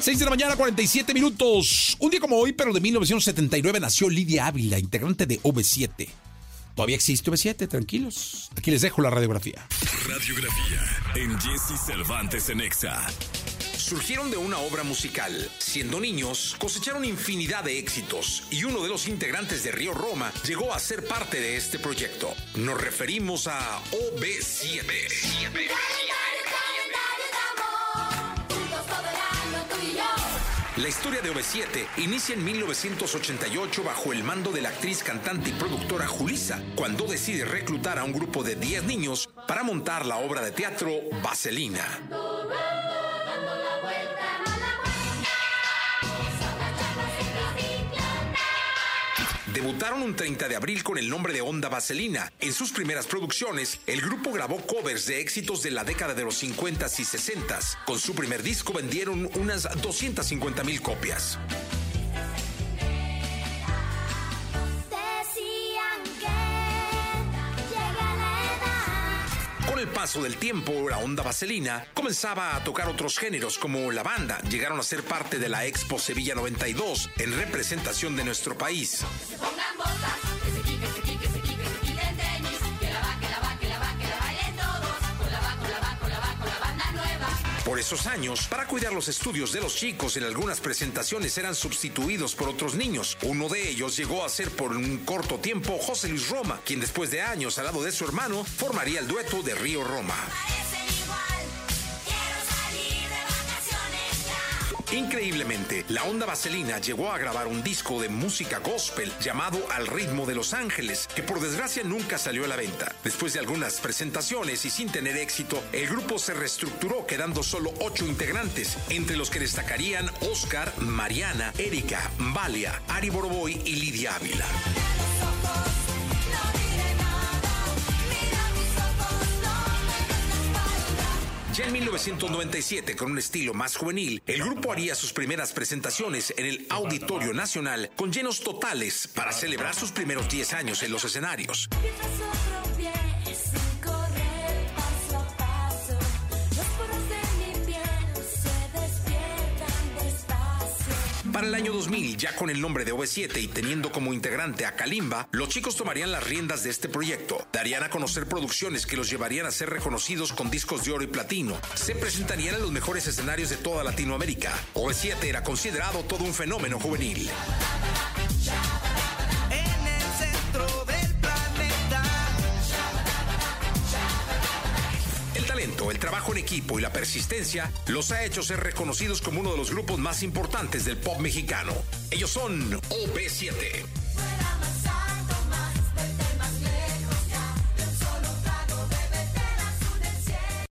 6 de la mañana, 47 minutos. Un día como hoy, pero de 1979, nació Lidia Ávila, integrante de OV7. Todavía existe OV7, tranquilos. Aquí les dejo la radiografía. Radiografía en Jesse Cervantes en Exa. Surgieron de una obra musical. Siendo niños, cosecharon infinidad de éxitos y uno de los integrantes de Río Roma llegó a ser parte de este proyecto. Nos referimos a OB7. La historia de OV7 inicia en 1988 bajo el mando de la actriz, cantante y productora Julisa, cuando decide reclutar a un grupo de 10 niños para montar la obra de teatro Vaselina. Debutaron un 30 de abril con el nombre de Onda Vaselina. En sus primeras producciones, el grupo grabó covers de éxitos de la década de los 50 y 60. Con su primer disco vendieron unas 250 mil copias. El paso del tiempo, la onda vaselina comenzaba a tocar otros géneros como la banda. Llegaron a ser parte de la Expo Sevilla 92 en representación de nuestro país. Por esos años, para cuidar los estudios de los chicos, en algunas presentaciones eran sustituidos por otros niños. Uno de ellos llegó a ser por un corto tiempo José Luis Roma, quien después de años al lado de su hermano formaría el dueto de Río Roma. Increíblemente, la onda vaselina llegó a grabar un disco de música gospel llamado Al ritmo de Los Ángeles, que por desgracia nunca salió a la venta. Después de algunas presentaciones y sin tener éxito, el grupo se reestructuró quedando solo ocho integrantes, entre los que destacarían Oscar, Mariana, Erika, Valia, Ari Boroboy y Lidia Ávila. En 1997, con un estilo más juvenil, el grupo haría sus primeras presentaciones en el Auditorio Nacional con llenos totales para celebrar sus primeros 10 años en los escenarios. Para el año 2000, ya con el nombre de OV7 y teniendo como integrante a Kalimba, los chicos tomarían las riendas de este proyecto. Darían a conocer producciones que los llevarían a ser reconocidos con discos de oro y platino. Se presentarían en los mejores escenarios de toda Latinoamérica. OV7 era considerado todo un fenómeno juvenil. El trabajo en equipo y la persistencia los ha hecho ser reconocidos como uno de los grupos más importantes del pop mexicano. Ellos son OV7.